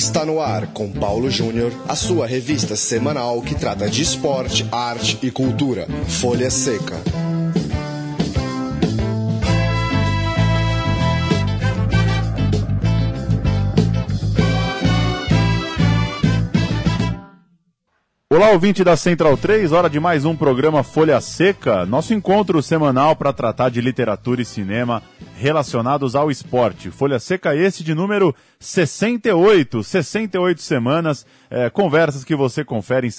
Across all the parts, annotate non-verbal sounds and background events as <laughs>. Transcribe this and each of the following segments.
Está no ar com Paulo Júnior, a sua revista semanal que trata de esporte, arte e cultura. Folha Seca. Olá, ouvinte da Central 3, hora de mais um programa Folha Seca, nosso encontro semanal para tratar de literatura e cinema relacionados ao esporte. Folha Seca esse de número 68, 68 semanas, é, conversas que você confere em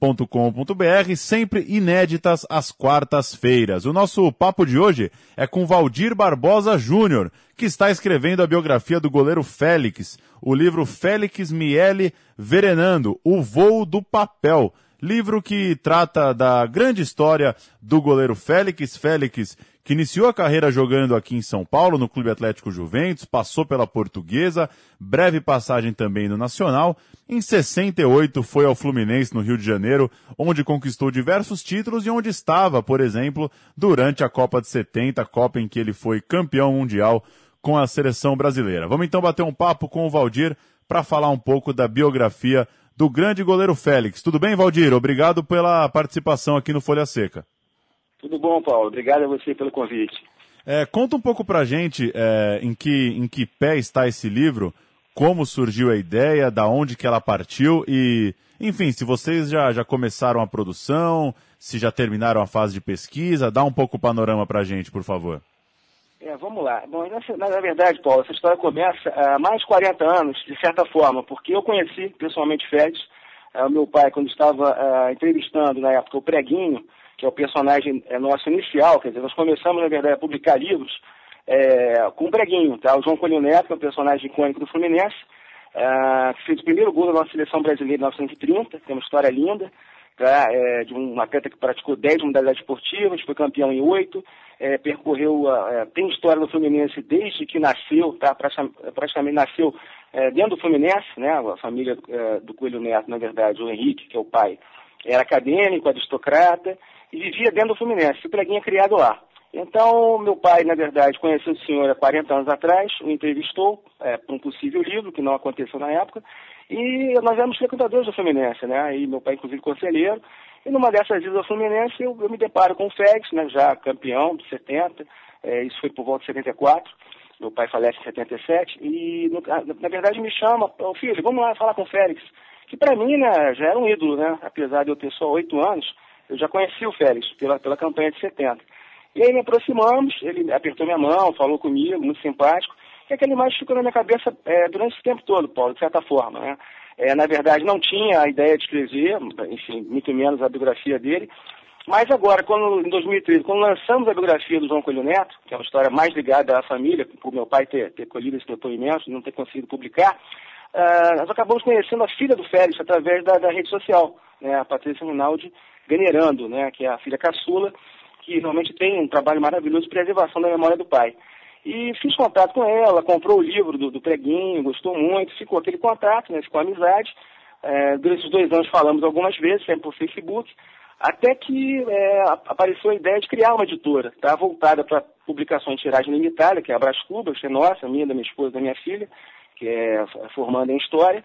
central3.com.br, sempre inéditas às quartas-feiras. O nosso papo de hoje é com Valdir Barbosa Júnior, que está escrevendo a biografia do goleiro Félix, o livro Félix Miele Verenando, o voo do papel. Livro que trata da grande história do goleiro Félix. Félix, que iniciou a carreira jogando aqui em São Paulo, no Clube Atlético Juventus, passou pela Portuguesa, breve passagem também no Nacional. Em 68 foi ao Fluminense, no Rio de Janeiro, onde conquistou diversos títulos e onde estava, por exemplo, durante a Copa de 70, Copa em que ele foi campeão mundial com a seleção brasileira. Vamos então bater um papo com o Valdir para falar um pouco da biografia do grande goleiro Félix. Tudo bem, Valdir? Obrigado pela participação aqui no Folha Seca. Tudo bom, Paulo. Obrigado a você pelo convite. É, conta um pouco pra gente é, em, que, em que pé está esse livro, como surgiu a ideia, da onde que ela partiu e, enfim, se vocês já, já começaram a produção, se já terminaram a fase de pesquisa, dá um pouco o panorama pra gente, por favor. É, vamos lá. Bom, na, na, verdade, Paulo, essa história começa há mais de 40 anos, de certa forma, porque eu conheci pessoalmente Félix, uh, meu pai, quando estava uh, entrevistando, na época, o Preguinho, que é o personagem é, nosso inicial, quer dizer, nós começamos, na verdade, a publicar livros é, com o Preguinho, tá? O João Colino Neto, que é um personagem icônico do Fluminense, uh, que fez o primeiro gol da nossa seleção brasileira em 1930, tem uma história linda, tá? É, de um atleta que praticou 10 modalidades esportivas, foi campeão em 8, é, percorreu, é, tem história do Fluminense desde que nasceu, tá? praticamente nasceu é, dentro do Fluminense, né? a família é, do Coelho Neto, na verdade, o Henrique, que é o pai, era acadêmico, aristocrata, e vivia dentro do Fluminense, o preguinha criado lá. Então, meu pai, na verdade, conheceu o senhor há 40 anos atrás, o entrevistou é, para um possível livro, que não aconteceu na época, e nós éramos frequentadores do Fluminense, né? E meu pai, inclusive, conselheiro. E numa dessas idas ao Fluminense, eu, eu me deparo com o Félix, né? Já campeão de 70, é, isso foi por volta de 74. Meu pai falece em 77. E, no, na verdade, me chama, oh, filho, vamos lá falar com o Félix. Que para mim, né, já era um ídolo, né? Apesar de eu ter só oito anos, eu já conheci o Félix pela, pela campanha de 70. E aí me aproximamos, ele apertou minha mão, falou comigo, muito simpático que aquela imagem ficou na minha cabeça é, durante esse tempo todo, Paulo, de certa forma. Né? É, na verdade, não tinha a ideia de escrever, enfim, muito menos a biografia dele. Mas agora, quando, em 2013, quando lançamos a biografia do João Coelho Neto, que é uma história mais ligada à família, por meu pai ter, ter colhido esse depoimento e não ter conseguido publicar, uh, nós acabamos conhecendo a filha do Félix através da, da rede social, né, a Patrícia Rinaldi Venerando, né, que é a filha caçula, que realmente tem um trabalho maravilhoso de preservação da memória do pai. E fiz contato com ela, comprou o livro do, do preguinho, gostou muito, ficou aquele contato, né, ficou amizade. É, durante os dois anos falamos algumas vezes, sempre por Facebook, até que é, apareceu a ideia de criar uma editora, tá, voltada para publicações de tiragem limitada, que é a Brás Cubas, que é nossa, minha, da minha esposa, da minha filha, que é formando em História.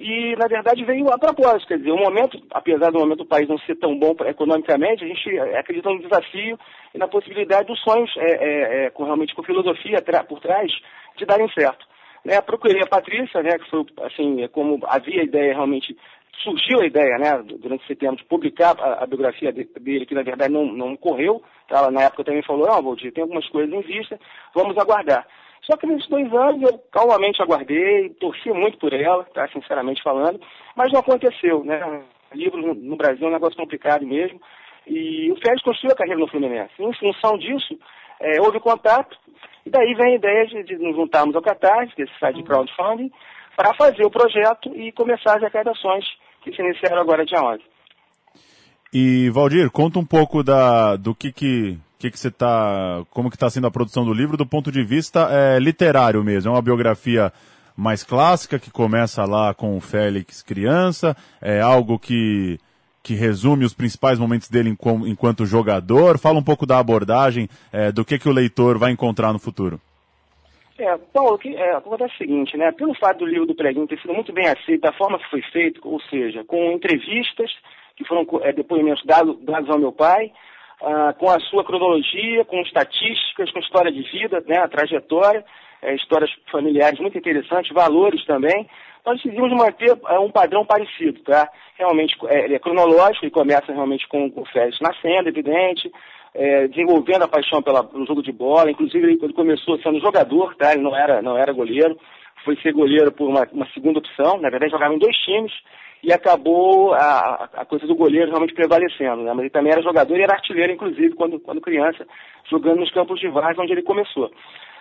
E, na verdade, veio a propósito. Quer dizer, o momento, apesar do momento do país não ser tão bom economicamente, a gente acredita no desafio e na possibilidade dos sonhos, é, é, é, com, realmente com filosofia por trás, de darem certo. Né, procurei a Patrícia, né, que foi, assim, como havia a ideia realmente, surgiu a ideia, né, durante setembro, de publicar a, a biografia dele, que na verdade não, não ocorreu. Ela, na época também falou, não, Valdir, tem algumas coisas em vista, vamos aguardar. Só que nesses dois anos eu calmamente aguardei, torci muito por ela, tá, sinceramente falando, mas não aconteceu, né? Livro no Brasil é um negócio complicado mesmo. E o Félix construiu a carreira no Fluminense. Em função disso, é, houve contato, e daí vem a ideia de, de nos juntarmos ao Catarse, desse site de crowdfunding, para fazer o projeto e começar as arrecadações que se iniciaram agora dia 11. E Valdir, conta um pouco da, do que, que que que você tá, como que está sendo a produção do livro do ponto de vista é, literário mesmo? É uma biografia mais clássica que começa lá com o Félix criança, é algo que que resume os principais momentos dele enquanto jogador. Fala um pouco da abordagem, é, do que que o leitor vai encontrar no futuro. É, Paulo, que, é, acontece o seguinte, né? Pelo fato do livro do Preguinho ter sido muito bem aceito, da forma que foi feito, ou seja, com entrevistas, que foram é, depoimentos dados, dados ao meu pai, ah, com a sua cronologia, com estatísticas, com história de vida, né, a trajetória, é, histórias familiares muito interessantes, valores também. Nós decidimos manter é, um padrão parecido, tá? Realmente, é, ele é cronológico, ele começa realmente com, com o Félix nascendo, evidente, é, desenvolvendo a paixão pelo jogo de bola. Inclusive, ele, ele, começou sendo jogador, tá? Ele não era, não era goleiro. Foi ser goleiro por uma, uma segunda opção. Na verdade, jogava em dois times e acabou a, a, coisa do goleiro realmente prevalecendo. Né? Mas ele também era jogador e era artilheiro, inclusive, quando, quando criança, jogando nos campos de Vaz, onde ele começou.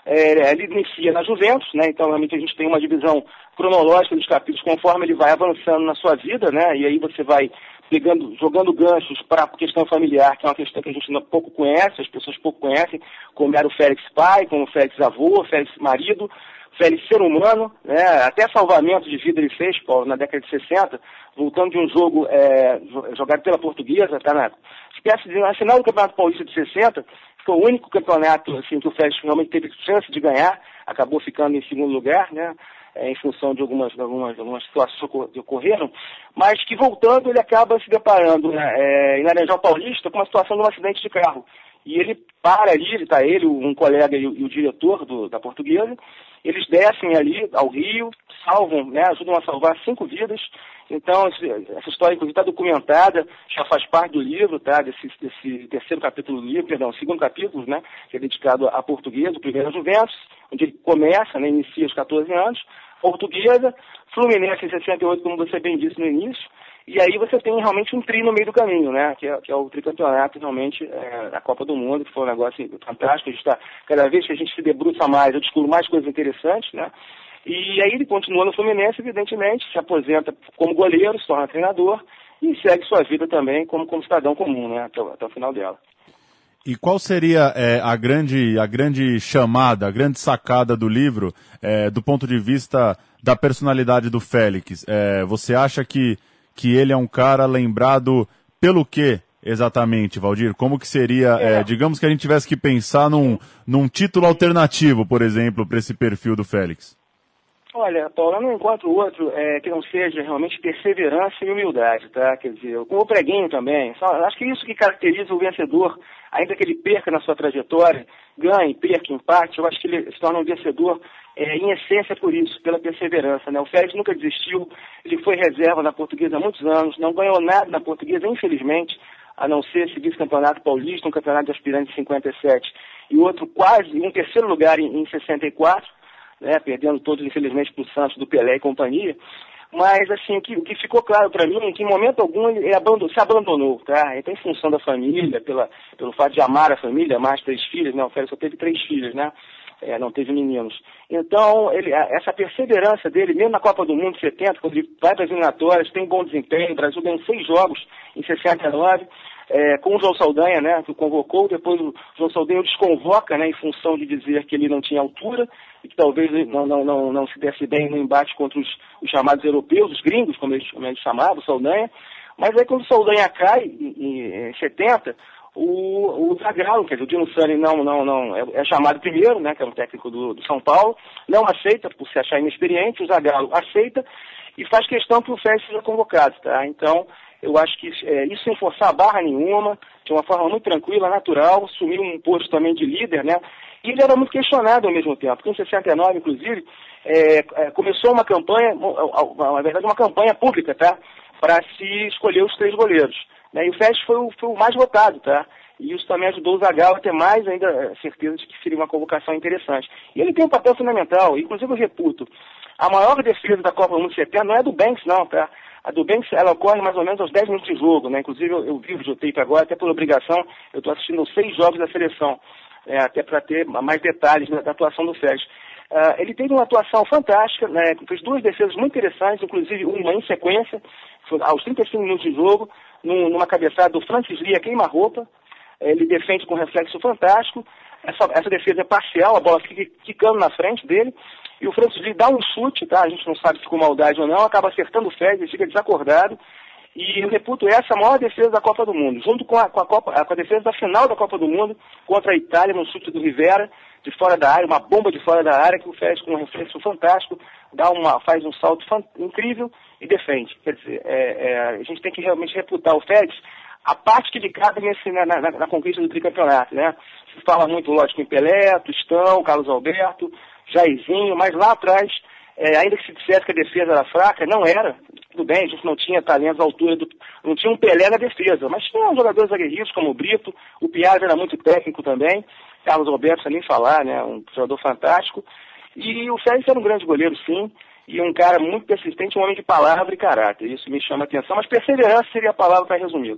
É, ele inicia na Juventus, né? então realmente a gente tem uma divisão cronológica dos capítulos conforme ele vai avançando na sua vida, né? e aí você vai pegando, jogando ganchos para a questão familiar, que é uma questão que a gente pouco conhece, as pessoas pouco conhecem, como era o Félix pai, como o Félix avô, o Félix marido, Félix ser humano, né? até salvamento de vida ele fez, Paulo, na década de 60, voltando de um jogo é, jogado pela portuguesa, tá na espécie de, na final do Campeonato Paulista de 60, foi o único campeonato assim, que o Félix realmente teve chance de ganhar, acabou ficando em segundo lugar, né? é, em função de algumas, algumas, algumas situações que ocorreram, mas que voltando ele acaba se deparando né, é, em Laranjal Paulista com uma situação de um acidente de carro. E ele para ali, está ele, um colega e o, e o diretor do, da portuguesa, eles descem ali ao rio, salvam, né, ajudam a salvar cinco vidas. Então, esse, essa história, inclusive, está documentada, já faz parte do livro, tá, desse, desse terceiro capítulo do livro, perdão, segundo capítulo, né, que é dedicado à portuguesa, o primeiro a Juventus, onde ele começa, né, inicia aos 14 anos, portuguesa, Fluminense em 68, como você bem disse no início, e aí você tem realmente um tri no meio do caminho, né? Que é, que é o tricampeonato realmente é, da Copa do Mundo, que foi um negócio fantástico. A gente tá, cada vez que a gente se debruça mais, eu descubro mais coisas interessantes, né? E aí ele continua no Fluminense, evidentemente, se aposenta como goleiro, se torna treinador e segue sua vida também como, como cidadão comum, né? Até, até o final dela. E qual seria é, a, grande, a grande chamada, a grande sacada do livro, é, do ponto de vista da personalidade do Félix? É, você acha que, que ele é um cara lembrado pelo quê exatamente, Valdir? Como que seria, é, digamos que a gente tivesse que pensar num, num título alternativo, por exemplo, para esse perfil do Félix? Olha, Paulo, eu não encontro outro é, que não seja realmente perseverança e humildade, tá? Quer dizer, como o preguinho também. Só, acho que é isso que caracteriza o vencedor, ainda que ele perca na sua trajetória, ganhe, perca, empate, eu acho que ele se torna um vencedor é, em essência por isso, pela perseverança. Né? O Félix nunca desistiu, ele foi reserva na portuguesa há muitos anos, não ganhou nada na portuguesa, infelizmente, a não ser esse vice-campeonato paulista, um campeonato de aspirantes em 57, e outro quase, um terceiro lugar em, em 64 né, perdendo todos, infelizmente, para o Santos, do Pelé e companhia. Mas, assim, o que, o que ficou claro para mim é que, em momento algum, ele abandonou, se abandonou, tá? Então, em função da família, pela, pelo fato de amar a família, mais três filhos, né? O Félix só teve três filhos, né? É, não teve meninos. Então, ele, essa perseverança dele, mesmo na Copa do Mundo 70, quando ele vai para as eliminatórias, tem bom desempenho, o Brasil ganhou seis jogos em 69, é, com o João Saldanha, né, que o convocou, depois o João Saldanha o desconvoca, né, em função de dizer que ele não tinha altura e que talvez não, não, não, não se desse bem no embate contra os, os chamados europeus, os gringos, como eles, como eles chamavam, o Saldanha. Mas aí quando o Saldanha cai, em, em 70, o, o Zagallo, quer dizer, o Dino Sani não, não, não, é, é, chamado primeiro, né, que é um técnico do, do São Paulo, não aceita por se achar inexperiente, o Zagallo aceita e faz questão que o Félix seja convocado, tá? Então, eu acho que é, isso sem forçar a barra nenhuma, de uma forma muito tranquila, natural, assumiu um posto também de líder, né? E ele era muito questionado ao mesmo tempo, porque em 69, inclusive, é, é, começou uma campanha, na verdade uma campanha pública, tá? Para se escolher os três goleiros. Né? E o Fest foi foi o mais votado, tá? E isso também ajudou o Zagallo a ter mais ainda é, certeza de que seria uma convocação interessante. E ele tem um papel fundamental, inclusive eu reputo. A maior defesa da Copa do Mundo 70 não é do Banks, não, tá? A do Banks, ela ocorre mais ou menos aos 10 minutos de jogo, né? Inclusive, eu, eu vi o videotape agora, até por obrigação, eu estou assistindo seis jogos da seleção, é, até para ter mais detalhes né, da atuação do Félix. Uh, ele teve uma atuação fantástica, né? fez duas defesas muito interessantes, inclusive uma em sequência, aos 35 minutos de jogo, num, numa cabeçada do Francis Lia queima-roupa. Ele defende com reflexo fantástico. Essa, essa defesa é parcial, a bola fica quicando na frente dele. E o Francis Lee dá um chute, tá? A gente não sabe se com maldade ou não, acaba acertando o Fred, ele fica desacordado. E eu reputo essa a maior defesa da Copa do Mundo, junto com a, com a, Copa, com a defesa da final da Copa do Mundo contra a Itália, no chute do Rivera, de fora da área, uma bomba de fora da área, que o Félix, com um reflexo fantástico, dá uma, faz um salto incrível e defende. Quer dizer, é, é, a gente tem que realmente reputar o Félix a parte que lhe cabe nesse, na, na, na, conquista do tricampeonato, né? Se fala muito, lógico, em Pelé, Tostão, Carlos Alberto, Jairzinho, mas lá atrás, é, ainda que se dissesse que a defesa era fraca, não era. Tudo bem, a gente não tinha talentos à altura do. não tinha um Pelé na defesa, mas tinha jogadores aguerridos como o Brito, o Piazza era muito técnico também, Carlos Alberto, sem nem falar, né? Um jogador fantástico. E o Félix era um grande goleiro, sim, e um cara muito persistente, um homem de palavra e caráter. Isso me chama a atenção, mas perseverança seria a palavra para resumir.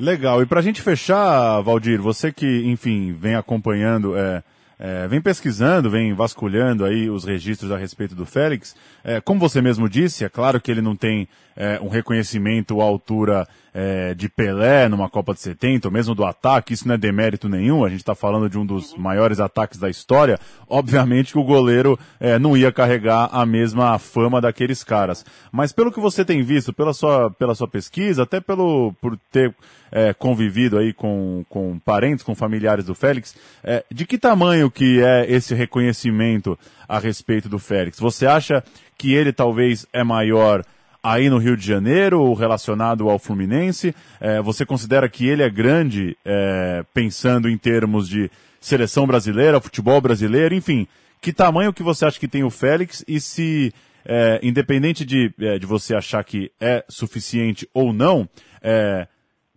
Legal. E para a gente fechar, Valdir, você que, enfim, vem acompanhando, é, é, vem pesquisando, vem vasculhando aí os registros a respeito do Félix. É, como você mesmo disse, é claro que ele não tem é, um reconhecimento à altura é, de Pelé numa Copa de 70, ou mesmo do ataque, isso não é demérito nenhum, a gente está falando de um dos maiores ataques da história, obviamente que o goleiro é, não ia carregar a mesma fama daqueles caras. Mas pelo que você tem visto, pela sua, pela sua pesquisa, até pelo, por ter é, convivido aí com, com parentes, com familiares do Félix, é, de que tamanho que é esse reconhecimento a respeito do Félix? Você acha que ele talvez é maior aí no Rio de Janeiro, relacionado ao Fluminense? É, você considera que ele é grande, é, pensando em termos de seleção brasileira, futebol brasileiro, enfim, que tamanho que você acha que tem o Félix e se, é, independente de, é, de você achar que é suficiente ou não, é,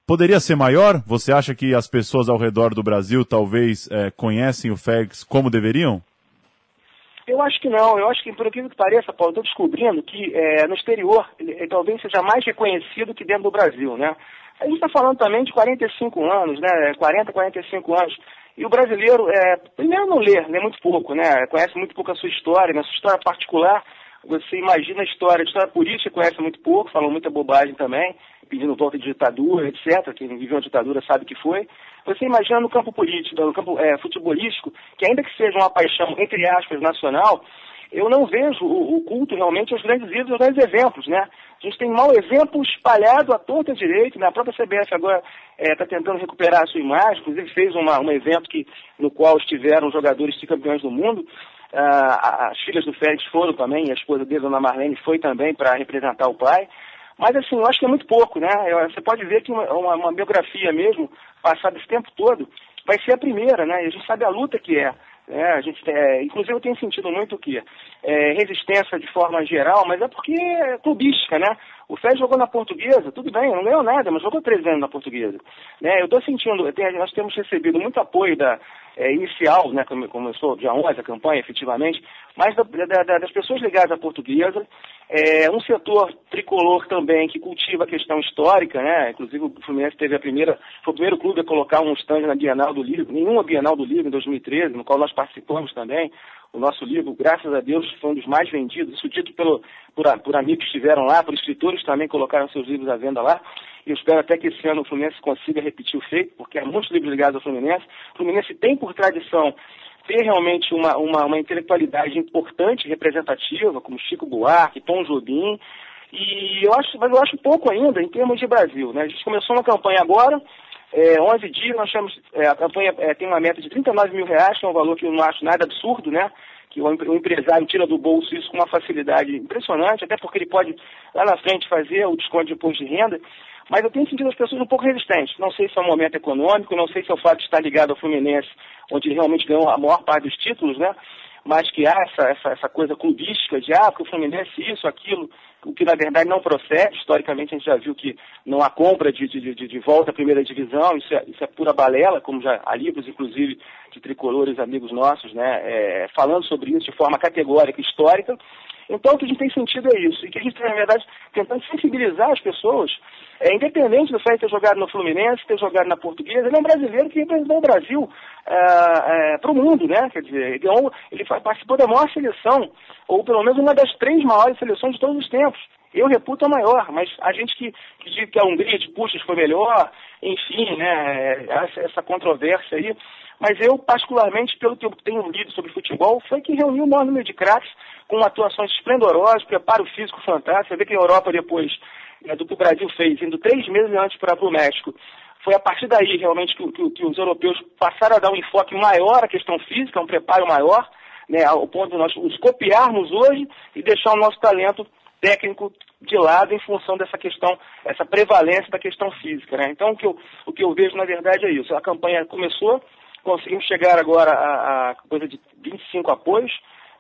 poderia ser maior? Você acha que as pessoas ao redor do Brasil talvez é, conhecem o Félix como deveriam? Eu acho que não. Eu acho que, por aquilo que pareça, Paulo, estou descobrindo que é, no exterior ele, talvez seja mais reconhecido que dentro do Brasil, né? A gente está falando também de 45 anos, né? 40, 45 anos. E o brasileiro, é, primeiro não lê, lê muito pouco, né? Conhece muito pouco a sua história, né? sua história particular. Você imagina a história, a história política conhece muito pouco, falou muita bobagem também, pedindo volta de ditadura, etc. Quem viveu uma ditadura sabe que foi. Você imagina no campo político, no campo é, futebolístico, que ainda que seja uma paixão, entre aspas, nacional, eu não vejo o, o culto realmente aos grandes ídolos, aos grandes exemplos, né? A gente tem mau exemplo espalhado à torta direito, né? A própria CBF agora está é, tentando recuperar a sua imagem, inclusive fez uma, um evento que, no qual estiveram jogadores de campeões do mundo. Ah, as filhas do Félix foram também, a esposa dele, Dona Marlene, foi também para representar o pai. Mas assim, eu acho que é muito pouco, né? Você pode ver que uma, uma, uma biografia mesmo, passada esse tempo todo, vai ser a primeira, né? E a gente sabe a luta que é. É, a gente, é, inclusive eu tenho sentido muito que é, resistência de forma geral, mas é porque é clubística, né? O Fé jogou na portuguesa, tudo bem, não ganhou nada, mas jogou três anos na portuguesa. Né? Eu estou sentindo, nós temos recebido muito apoio da, é, inicial, né, como começou dia 11 a campanha, efetivamente, mas da, da, das pessoas ligadas à portuguesa, é, um setor tricolor também que cultiva a questão histórica, né, inclusive o Fluminense teve a primeira, foi o primeiro clube a colocar um stand na Bienal do Livro, nenhuma Bienal do Livro em 2013, no qual nós participamos também, o nosso livro, graças a Deus, foi um dos mais vendidos, isso dito pelo, por, por amigos que estiveram lá, por escritores também colocaram seus livros à venda lá. E eu espero até que esse ano o Fluminense consiga repetir o feito, porque há muitos livros ligados ao Fluminense. O Fluminense tem por tradição ter realmente uma, uma, uma intelectualidade importante, representativa, como Chico Buarque, Tom Jobim, e eu acho, mas eu acho pouco ainda em termos de Brasil. Né? A gente começou uma campanha agora, é, 11 dias, nós temos, é, a campanha é, tem uma meta de 39 mil reais, que é um valor que eu não acho nada absurdo, né? Que o, o empresário tira do bolso isso com uma facilidade impressionante, até porque ele pode lá na frente fazer o desconto de imposto de renda. Mas eu tenho sentido as pessoas um pouco resistentes. Não sei se é o momento econômico, não sei se é o fato de estar ligado ao Fluminense, onde ele realmente ganhou a maior parte dos títulos, né? Mas que há essa, essa, essa coisa clubística de, ah, porque o Fluminense isso, aquilo o que na verdade não procede. Historicamente a gente já viu que não há compra de, de, de, de volta à primeira divisão, isso é, isso é, pura balela, como já há livros, inclusive, de tricolores amigos nossos, né, é, falando sobre isso de forma categórica, histórica. Então o que a gente tem sentido é isso, e que a gente tem, na verdade, tentando sensibilizar as pessoas, é, independente do fato de ter jogado no Fluminense, ter jogado na Portuguesa, ele é um brasileiro que representou o Brasil é, é, para o mundo, né? Quer dizer, ele, ele participou da maior seleção, ou pelo menos uma das três maiores seleções de todos os tempos. Eu reputo a maior, mas a gente que, que diz que a Hungria de Puxas foi melhor, enfim, né, essa, essa controvérsia aí. Mas eu, particularmente, pelo que eu tenho lido sobre futebol, foi que reuniu o maior número de craques com atuações esplendorosas, preparo físico fantástico. Você vê que a Europa depois né, do que o Brasil fez, indo três meses antes para o México. Foi a partir daí, realmente, que, que, que, os europeus passaram a dar um enfoque maior à questão física, um preparo maior, né, ao ponto de nós os copiarmos hoje e deixar o nosso talento técnico de lado em função dessa questão, essa prevalência da questão física. Né? Então, o que, eu, o que eu vejo, na verdade, é isso. A campanha começou, conseguimos chegar agora a, a coisa de 25 apoios,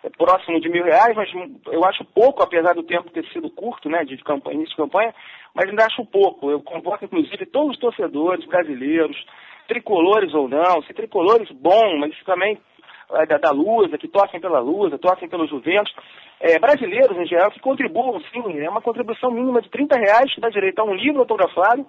é próximo de mil reais, mas eu acho pouco, apesar do tempo ter sido curto, né, de campanha, início de campanha, mas ainda acho pouco. Eu convoco, inclusive, todos os torcedores brasileiros, tricolores ou não, se tricolores bom, mas também da, da Lusa, que torcem pela Lusa, torcem pelo Juventus, é, brasileiros em geral, que contribuam, sim, é uma contribuição mínima de 30 reais, que dá direito a um livro autografado,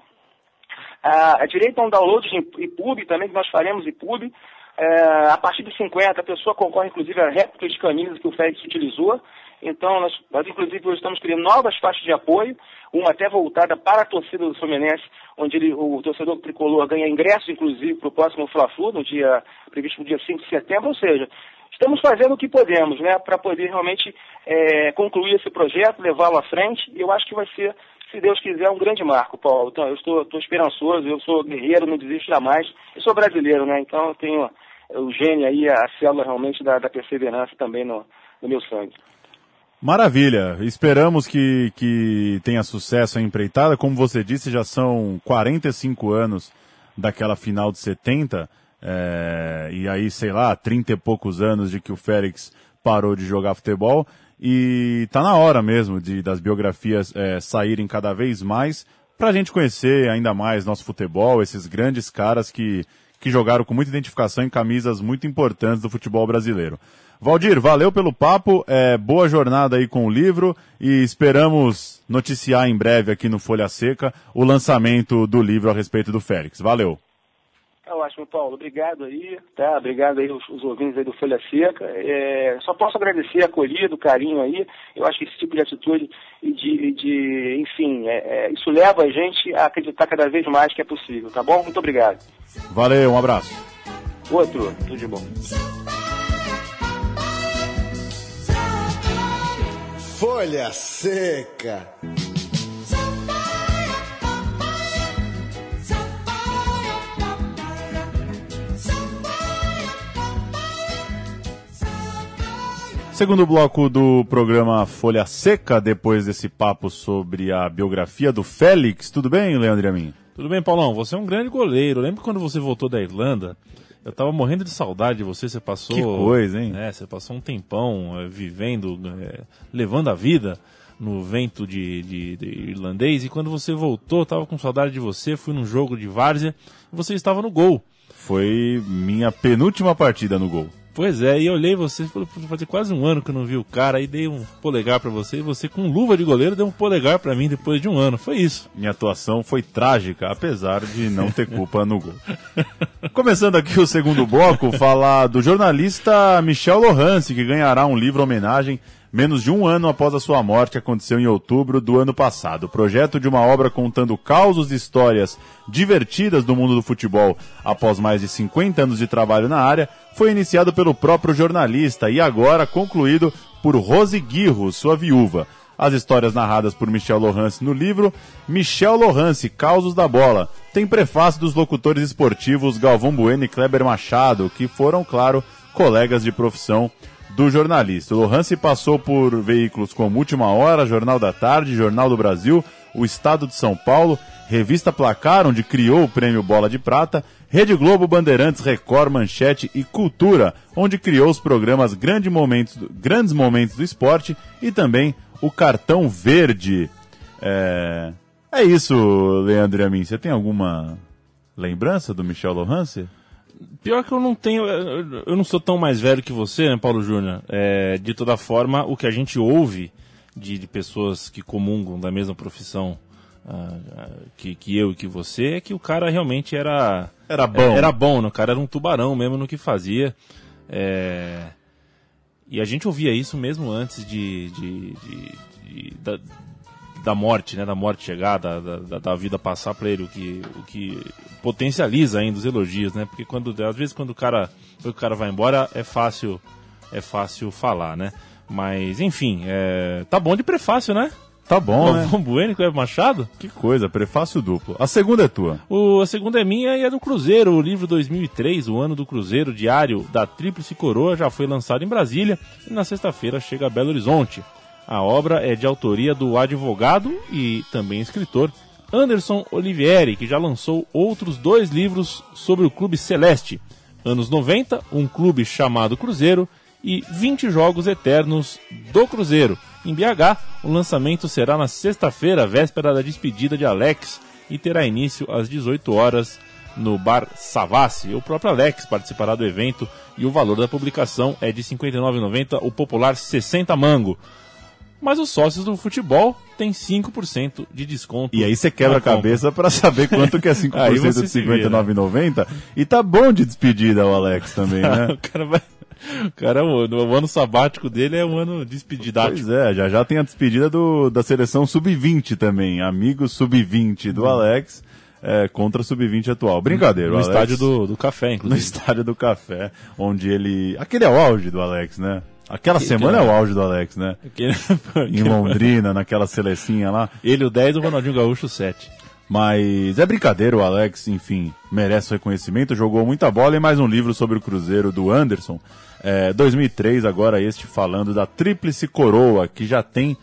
a, a direito a um download de EPUB também, que nós faremos EPUB, é, a partir de 50, a pessoa concorre, inclusive, a réplicas de camisas que o Félix utilizou. Então, nós, nós, inclusive, hoje estamos criando novas faixas de apoio, uma até voltada para a torcida do Fluminense, onde ele, o torcedor tricolor ganha ingressos, inclusive, para o próximo Fla-Flu, no dia, previsto no dia 5 de setembro. Ou seja, estamos fazendo o que podemos, né, para poder realmente é, concluir esse projeto, levá-lo à frente. E eu acho que vai ser, se Deus quiser, um grande marco, Paulo. Então, eu estou, estou esperançoso, eu sou guerreiro, não desisto jamais. Eu sou brasileiro, né, então eu tenho o gênio aí, a célula realmente da, da perseverança também no, no, meu sangue. Maravilha, esperamos que, que tenha sucesso a empreitada. Como você disse, já são 45 anos daquela final de 70, é, e aí, sei lá, 30 e poucos anos de que o Félix parou de jogar futebol. E tá na hora mesmo de das biografias é, saírem cada vez mais para a gente conhecer ainda mais nosso futebol, esses grandes caras que que jogaram com muita identificação em camisas muito importantes do futebol brasileiro. Valdir, valeu pelo papo, é, boa jornada aí com o livro e esperamos noticiar em breve aqui no Folha Seca o lançamento do livro a respeito do Félix. Valeu. Tá ótimo, Paulo. Obrigado aí, tá? Obrigado aí os, os ouvintes aí do Folha Seca. É, só posso agradecer a acolhida, o carinho aí. Eu acho que esse tipo de atitude e de, de enfim, é, é, isso leva a gente a acreditar cada vez mais que é possível, tá bom? Muito obrigado. Valeu, um abraço. Outro, tudo de bom. Folha Seca. Segundo bloco do programa Folha Seca, depois desse papo sobre a biografia do Félix. Tudo bem, Leandro Amin? Tudo bem, Paulão? Você é um grande goleiro. Lembra quando você voltou da Irlanda? Eu tava morrendo de saudade de você. Você passou. Que coisa, hein? É, você passou um tempão é, vivendo, é, levando a vida no vento de, de, de, irlandês. E quando você voltou, eu tava com saudade de você. Fui num jogo de várzea e você estava no gol. Foi minha penúltima partida no gol. Pois é, e olhei você, fazia quase um ano que eu não vi o cara, aí dei um polegar para você, e você com luva de goleiro deu um polegar para mim depois de um ano, foi isso. Minha atuação foi trágica, apesar de não ter culpa no gol. <laughs> Começando aqui o segundo bloco, falar do jornalista Michel Lohance, que ganhará um livro homenagem menos de um ano após a sua morte, aconteceu em outubro do ano passado. O projeto de uma obra contando causos e histórias divertidas do mundo do futebol após mais de 50 anos de trabalho na área foi iniciado pelo próprio jornalista e agora concluído por Rose Guirro, sua viúva. As histórias narradas por Michel Lohance no livro Michel Lohance, Causos da Bola. Tem prefácio dos locutores esportivos Galvão Bueno e Kleber Machado, que foram, claro, colegas de profissão do jornalista. O Lohance passou por veículos como Última Hora, Jornal da Tarde, Jornal do Brasil, O Estado de São Paulo, Revista Placar, onde criou o prêmio Bola de Prata, Rede Globo, Bandeirantes, Record, Manchete e Cultura, onde criou os programas Grande Momentos, Grandes Momentos do Esporte e também o Cartão Verde. É, é isso, Leandro e. Você tem alguma lembrança do Michel Lohance? Pior que eu não tenho. Eu não sou tão mais velho que você, né, Paulo Júnior? É, de toda forma, o que a gente ouve de, de pessoas que comungam da mesma profissão uh, que, que eu e que você é que o cara realmente era. Era bom. Era, era bom, né? o cara era um tubarão mesmo no que fazia. É, e a gente ouvia isso mesmo antes de, de, de, de da, da morte, né? Da morte chegar, da, da, da vida passar para ele, o que, o que potencializa ainda os elogios, né? Porque quando, às vezes quando o cara, o cara vai embora é fácil, é fácil falar, né? Mas, enfim, é, tá bom de prefácio, né? Tá bom, né? Galvão Bueno e Cleber Machado? Que coisa, prefácio duplo. A segunda é tua. O, a segunda é minha e é do Cruzeiro. O livro 2003, o ano do Cruzeiro, diário da Tríplice Coroa, já foi lançado em Brasília e na sexta-feira chega a Belo Horizonte. A obra é de autoria do advogado e também escritor Anderson Olivieri, que já lançou outros dois livros sobre o Clube Celeste. Anos 90, um clube chamado Cruzeiro e 20 jogos eternos do Cruzeiro. Em BH, o lançamento será na sexta-feira, véspera da despedida de Alex, e terá início às 18 horas no Bar Savassi. O próprio Alex participará do evento e o valor da publicação é de R$ 59,90, o popular 60 mango. Mas os sócios do futebol têm 5% de desconto. E aí você quebra a cabeça pra saber quanto que é <laughs> 5% Aí você de se vira. 59,90. E tá bom de despedida o Alex também, né? <laughs> o cara vai. O cara, o, o ano sabático dele é um ano despedidático. Pois é, já já tem a despedida do, da seleção sub-20 também. Amigo sub-20 do Alex é, contra o sub-20 atual. Brincadeira, no Alex- estádio do, do café, No inclusive. estádio do café, onde ele. Aquele é o auge do Alex, né? Aquela Que- semana que- é o auge do Alex, né? <laughs> Em Londrina, naquela selecinha lá. Ele o 10 e o Ronaldinho Gaúcho o 7. Mas é brincadeira, o Alex, enfim, merece reconhecimento, jogou muita bola e mais um livro sobre o Cruzeiro do Anderson. É, 2003, agora este falando da Tríplice Coroa, que já tem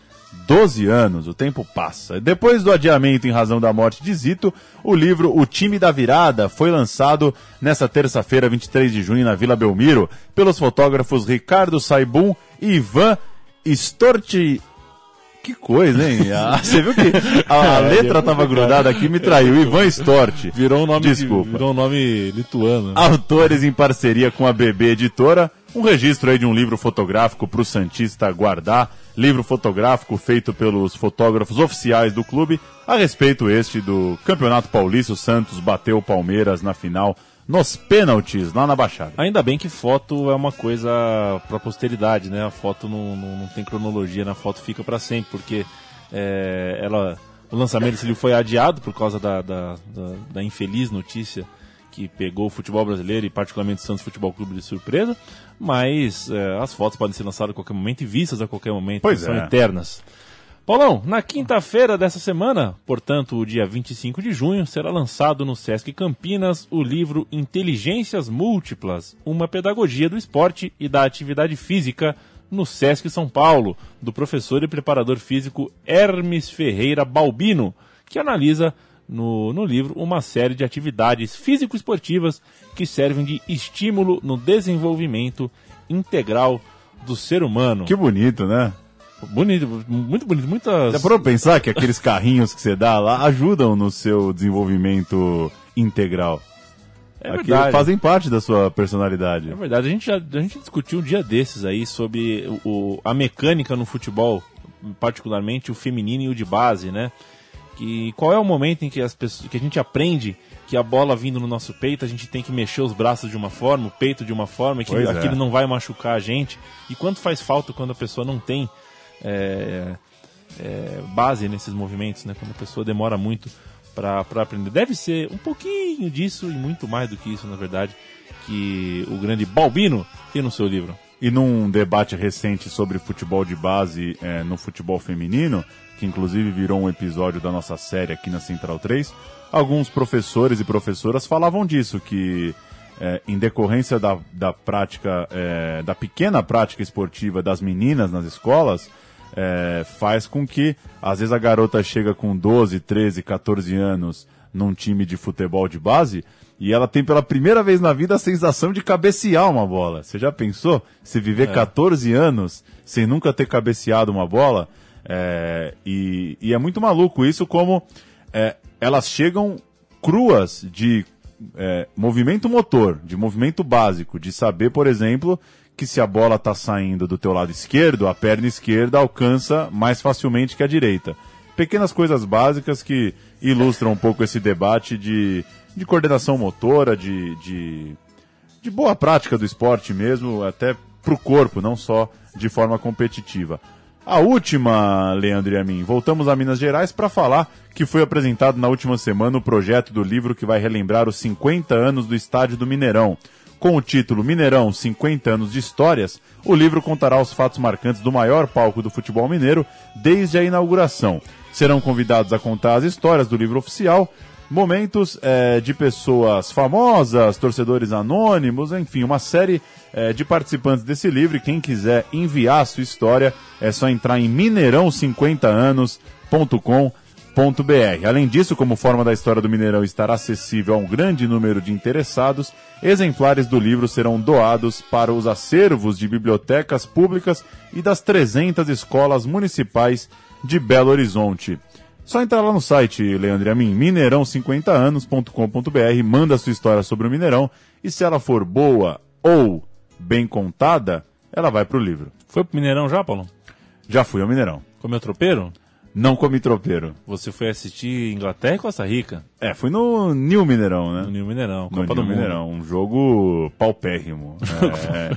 12 anos, o tempo passa. Depois do adiamento em razão da morte de Zito, o livro O Time da Virada foi lançado nessa terça-feira, 23 de junho, na Vila Belmiro, pelos fotógrafos Ricardo Saibum e Ivan Storti que coisa, hein? <laughs> Ah, você viu que a, a letra tava grudada aqui me traiu. Ivan Stort. Virou um nome, Desculpa. virou um nome lituano. Autores em parceria com a BB Editora. Um registro aí de um livro fotográfico para o Santista guardar. Livro fotográfico feito pelos fotógrafos oficiais do clube. A respeito este do Campeonato Paulista, o Santos bateu o Palmeiras na final nos pênaltis lá na Baixada. Ainda bem que foto é uma coisa pra posteridade, né? A foto não, não, não tem cronologia, na foto fica pra sempre, porque é, ela, o lançamento desse livro foi adiado por causa da, da, da, da infeliz notícia que pegou o futebol brasileiro e particularmente o Santos Futebol Clube de surpresa, mas é, as fotos podem ser lançadas a qualquer momento e vistas a qualquer momento, Pois são é. eternas. Paulão, na quinta-feira dessa semana, portanto, o dia 25 de junho, será lançado no Sesc Campinas o livro Inteligências Múltiplas, uma pedagogia do esporte e da atividade física no Sesc São Paulo, do professor e preparador físico Hermes Ferreira Balbino, que analisa no, no livro uma série de atividades físico-esportivas que servem de estímulo no desenvolvimento integral do ser humano. Que bonito, né? Bonito, muito bonito, muitas. Já parou pensar que aqueles carrinhos que você dá lá ajudam no seu desenvolvimento integral? É verdade. fazem parte da sua personalidade. É verdade, a gente já a gente discutiu um dia desses aí sobre o- a mecânica no futebol, particularmente o feminino e o de base, né? Que qual é o momento em que as pessoas, que a gente aprende que a bola vindo no nosso peito, a gente tem que mexer os braços de uma forma, o peito de uma forma, que Pois é. aquilo não vai machucar a gente. E quanto faz falta quando a pessoa não tem é, é, base nesses movimentos, né? Quando a pessoa demora muito para aprender. Deve ser um pouquinho disso e muito mais do que isso, na verdade, que o grande Balbino tem no seu livro. E num debate recente sobre futebol de base eh, no futebol feminino, que inclusive virou um episódio da nossa série aqui na Central 3, alguns professores e professoras falavam disso, que eh, em decorrência da, da prática, eh, da pequena prática esportiva das meninas nas escolas, eh, faz com que, às vezes, a garota chega com 12, 13, 14 anos num time de futebol de base e ela tem pela primeira vez na vida a sensação de cabecear uma bola. Você já pensou? Se viver 14 anos sem nunca ter cabeceado uma bola? É, e, e é muito maluco isso, como é, elas chegam cruas de é, movimento motor, de movimento básico, de saber, por exemplo, que se a bola está saindo do teu lado esquerdo, a perna esquerda alcança mais facilmente que a direita. Pequenas coisas básicas que ilustram um pouco esse debate de, de coordenação motora, de, de, de boa prática do esporte mesmo, até para o corpo, não só de forma competitiva. A última, Leandro e a mim, voltamos a Minas Gerais para falar que foi apresentado na última semana o projeto do livro que vai relembrar os 50 anos do Estádio do Mineirão, Com o título Mineirão 50 anos de histórias, o livro contará os fatos marcantes do maior palco do futebol mineiro desde a inauguração. Serão convidados a contar as histórias do livro oficial, momentos é, de pessoas famosas, torcedores anônimos, enfim, uma série é, de participantes desse livro. E quem quiser enviar a sua história é só entrar em mineirão50anos.com.br. Além disso, como forma da história do Mineirão estar acessível a um grande número de interessados, exemplares do livro serão doados para os acervos de bibliotecas públicas e das 300 escolas municipais de Belo Horizonte. Só entrar lá no site, Leandro Amin, mineirão50anos.com.br, manda sua história sobre o Mineirão e se ela for boa ou bem contada, ela vai pro livro. Foi pro Mineirão já, Paulo? Já fui ao Mineirão. Comeu tropeiro? Não comi tropeiro. Você foi assistir Inglaterra e Costa Rica? É, fui no New Mineirão, né? No New Mineirão, No Copa New do Mundo. Mineirão, um jogo paupérrimo. <laughs> É,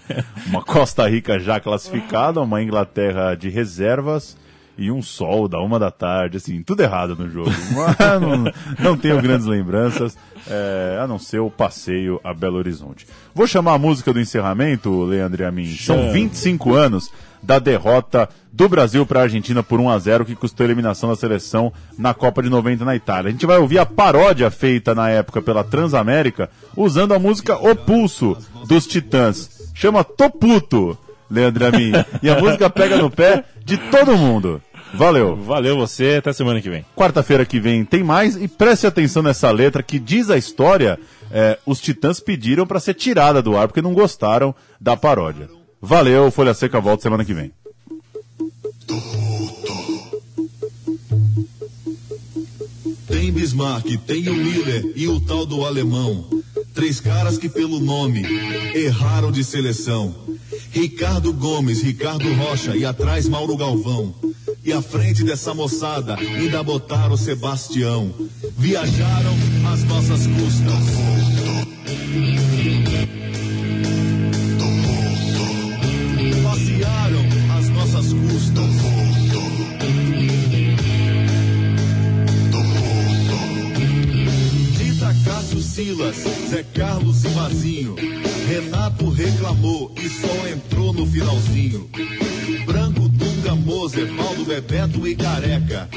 uma Costa Rica já classificada, uma Inglaterra de reservas e um sol da uma da tarde, assim, tudo errado no jogo. Mas <laughs> não, não tenho grandes lembranças, é, a não ser o passeio a Belo Horizonte. Vou chamar a música do encerramento, Leandro e a mim. São Chama. 25 anos da derrota do Brasil para a Argentina por 1 a 0 que custou a eliminação da seleção na Copa de 90 na Itália. A gente vai ouvir a paródia feita na época pela Transamérica usando a música O Pulso dos Titãs. Chama Toputo, Leandro a mim. E a música pega no pé de todo mundo. Valeu. Valeu você, até semana que vem. Quarta-feira que vem tem mais e preste atenção nessa letra que diz a história. é, os Titãs pediram para ser tirada do ar porque não gostaram da paródia. Valeu, Folha Seca volta semana que vem. Tem Bismarck, tem o Miller e o tal do alemão. Três caras que pelo nome erraram de seleção. Ricardo Gomes, Ricardo Rocha e atrás Mauro Galvão. E à frente dessa moçada ainda botaram Sebastião. Viajaram às nossas custas. Passearam às nossas custas. Cássio Silas, Zé Carlos e Mazinho. Renato reclamou e só entrou no finalzinho. Branco, Dunga, Moser, Valdo, Bebeto e Careca.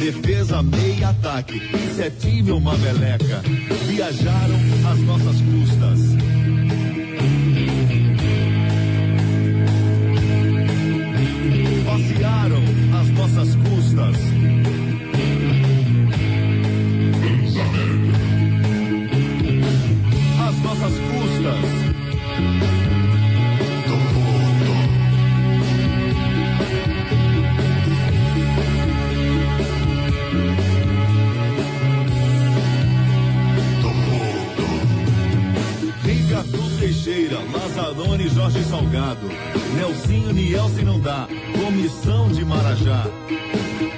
Defesa, meia ataque. Setinho e uma meleca. Viajaram às nossas custas. Lazzaroni, Jorge Salgado, Nelsinho, Nielsen não dá, comissão de Marajá.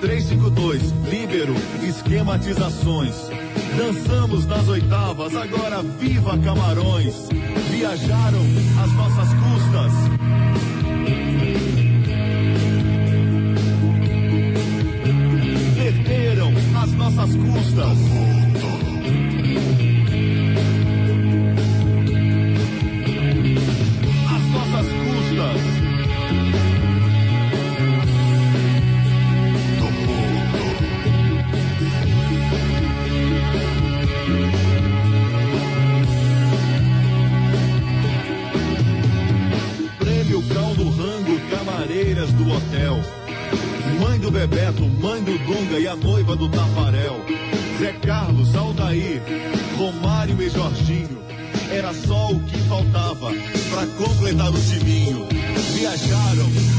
352, Líbero, esquematizações. Dançamos nas oitavas, agora viva Camarões. Viajaram às nossas custas. Perderam às nossas custas. Do Bebeto, mãe do Dunga e a noiva do Tafarel. Zé Carlos, Aldair, Romário e Jorginho. Era só o que faltava pra completar o timinho. Viajaram